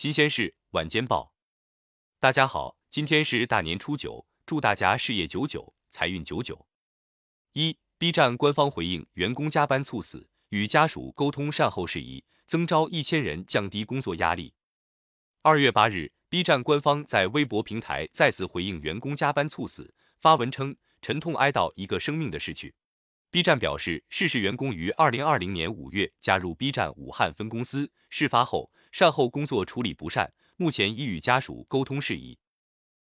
新鲜事晚间报，大家好，今天是大年初九，祝大家事业九九，财运九九。一，B 站官方回应员工加班猝死，与家属沟通善后事宜，增招一千人，降低工作压力。二月八日，B 站官方在微博平台再次回应员工加班猝死，发文称沉痛哀悼一个生命的逝去。B 站表示，逝世员工于二零二零年五月加入 B 站武汉分公司，事发后善后工作处理不善，目前已与家属沟通事宜。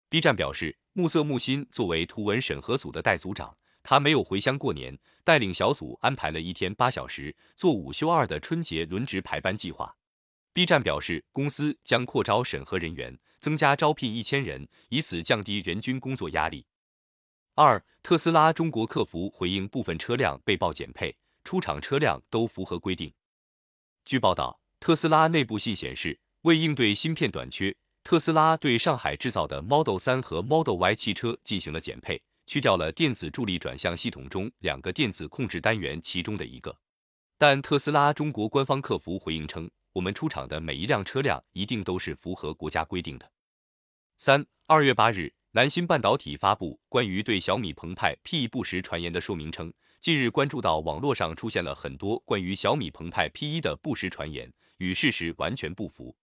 B 站表示，暮色木心作为图文审核组的代组长，他没有回乡过年，带领小组安排了一天八小时做五休二的春节轮值排班计划。B 站表示，公司将扩招审核人员，增加招聘一千人，以此降低人均工作压力。二，特斯拉中国客服回应部分车辆被曝减配，出厂车辆都符合规定。据报道，特斯拉内部信显示，为应对芯片短缺，特斯拉对上海制造的 Model 3和 Model Y 汽车进行了减配，去掉了电子助力转向系统中两个电子控制单元其中的一个。但特斯拉中国官方客服回应称，我们出厂的每一辆车辆一定都是符合国家规定的。三，二月八日。南芯半导体发布关于对小米澎湃 P1 不实传言的说明称，近日关注到网络上出现了很多关于小米澎湃 P1 的不实传言，与事实完全不符。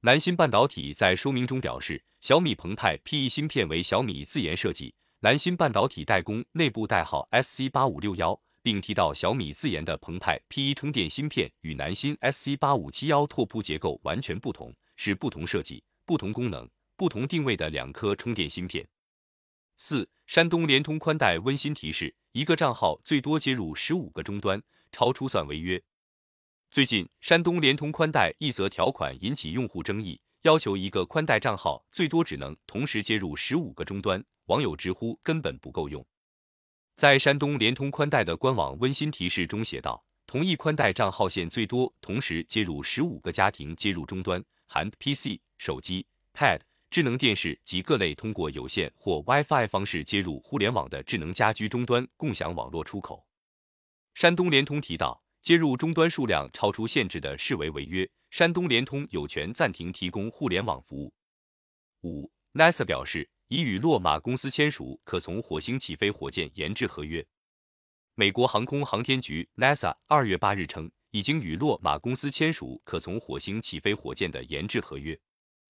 南芯半导体在说明中表示，小米澎湃 P1 芯片为小米自研设计，南芯半导体代工，内部代号 SC 八五六幺，并提到小米自研的澎湃 P1 充电芯片与南芯 SC 八五七幺拓扑结构完全不同，是不同设计、不同功能。不同定位的两颗充电芯片。四，山东联通宽带温馨提示：一个账号最多接入十五个终端，超出算违约。最近，山东联通宽带一则条款引起用户争议，要求一个宽带账号最多只能同时接入十五个终端，网友直呼根本不够用。在山东联通宽带的官网温馨提示中写道：同一宽带账号线最多同时接入十五个家庭接入终端，含 PC、手机、Pad。智能电视及各类通过有线或 WiFi 方式接入互联网的智能家居终端共享网络出口。山东联通提到，接入终端数量超出限制的视为违约，山东联通有权暂停提供互联网服务。五，NASA 表示已与洛马公司签署可从火星起飞火箭研制合约。美国航空航天局 NASA 二月八日称，已经与洛马公司签署可从火星起飞火箭的研制合约。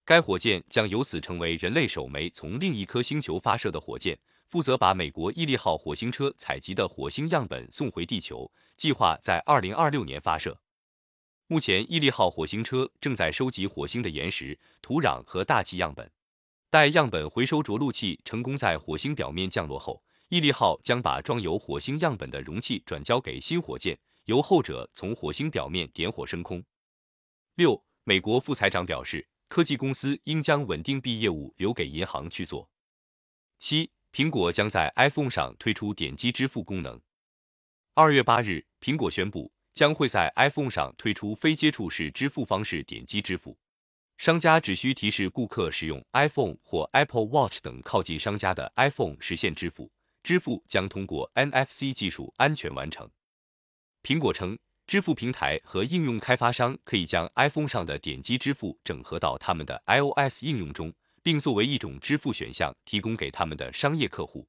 该火箭将由此成为人类首枚从另一颗星球发射的火箭，负责把美国毅力号火星车采集的火星样本送回地球，计划在二零二六年发射。目前，毅力号火星车正在收集火星的岩石、土壤和大气样本。待样本回收着陆器成功在火星表面降落后，毅力号将把装有火星样本的容器转交给新火箭，由后者从火星表面点火升空。六，美国副财长表示。科技公司应将稳定币业务留给银行去做。七，苹果将在 iPhone 上推出点击支付功能。二月八日，苹果宣布将会在 iPhone 上推出非接触式支付方式点击支付。商家只需提示顾客使用 iPhone 或 Apple Watch 等靠近商家的 iPhone 实现支付，支付将通过 NFC 技术安全完成。苹果称。支付平台和应用开发商可以将 iPhone 上的点击支付整合到他们的 iOS 应用中，并作为一种支付选项提供给他们的商业客户。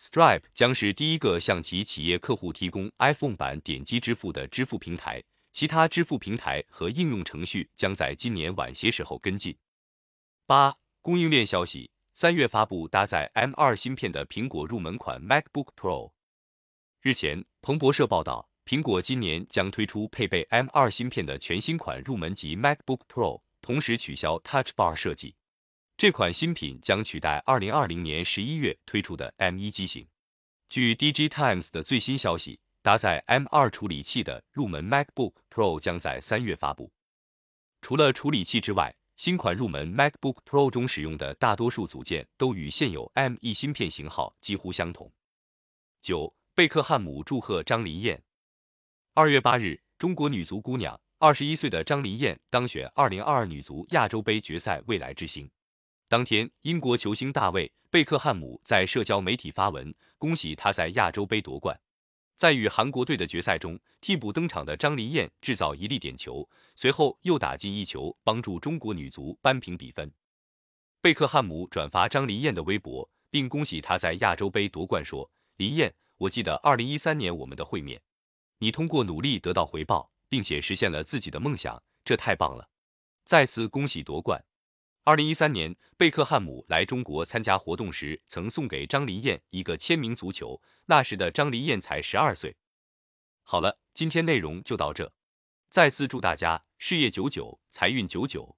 Stripe 将是第一个向其企业客户提供 iPhone 版点击支付的支付平台，其他支付平台和应用程序将在今年晚些时候跟进。八供应链消息：三月发布搭载 M2 芯片的苹果入门款 MacBook Pro。日前，彭博社报道。苹果今年将推出配备 M2 芯片的全新款入门级 MacBook Pro，同时取消 Touch Bar 设计。这款新品将取代2020年11月推出的 M1 机型。据 DG Times 的最新消息，搭载 M2 处理器的入门 MacBook Pro 将在三月发布。除了处理器之外，新款入门 MacBook Pro 中使用的大多数组件都与现有 M1 芯片型号几乎相同。九，贝克汉姆祝贺张琳艳。二月八日，中国女足姑娘二十一岁的张琳艳当选二零二二女足亚洲杯决赛未来之星。当天，英国球星大卫·贝克汉姆在社交媒体发文，恭喜他在亚洲杯夺冠。在与韩国队的决赛中，替补登场的张琳艳制造一粒点球，随后又打进一球，帮助中国女足扳平比分。贝克汉姆转发张琳艳的微博，并恭喜她在亚洲杯夺冠，说：“林艳，我记得二零一三年我们的会面，你通过努力得到回报，并且实现了自己的梦想，这太棒了！再次恭喜夺冠。”二零一三年，贝克汉姆来中国参加活动时，曾送给张琳艳一个签名足球。那时的张琳艳才十二岁。好了，今天内容就到这，再次祝大家事业久久，财运久久。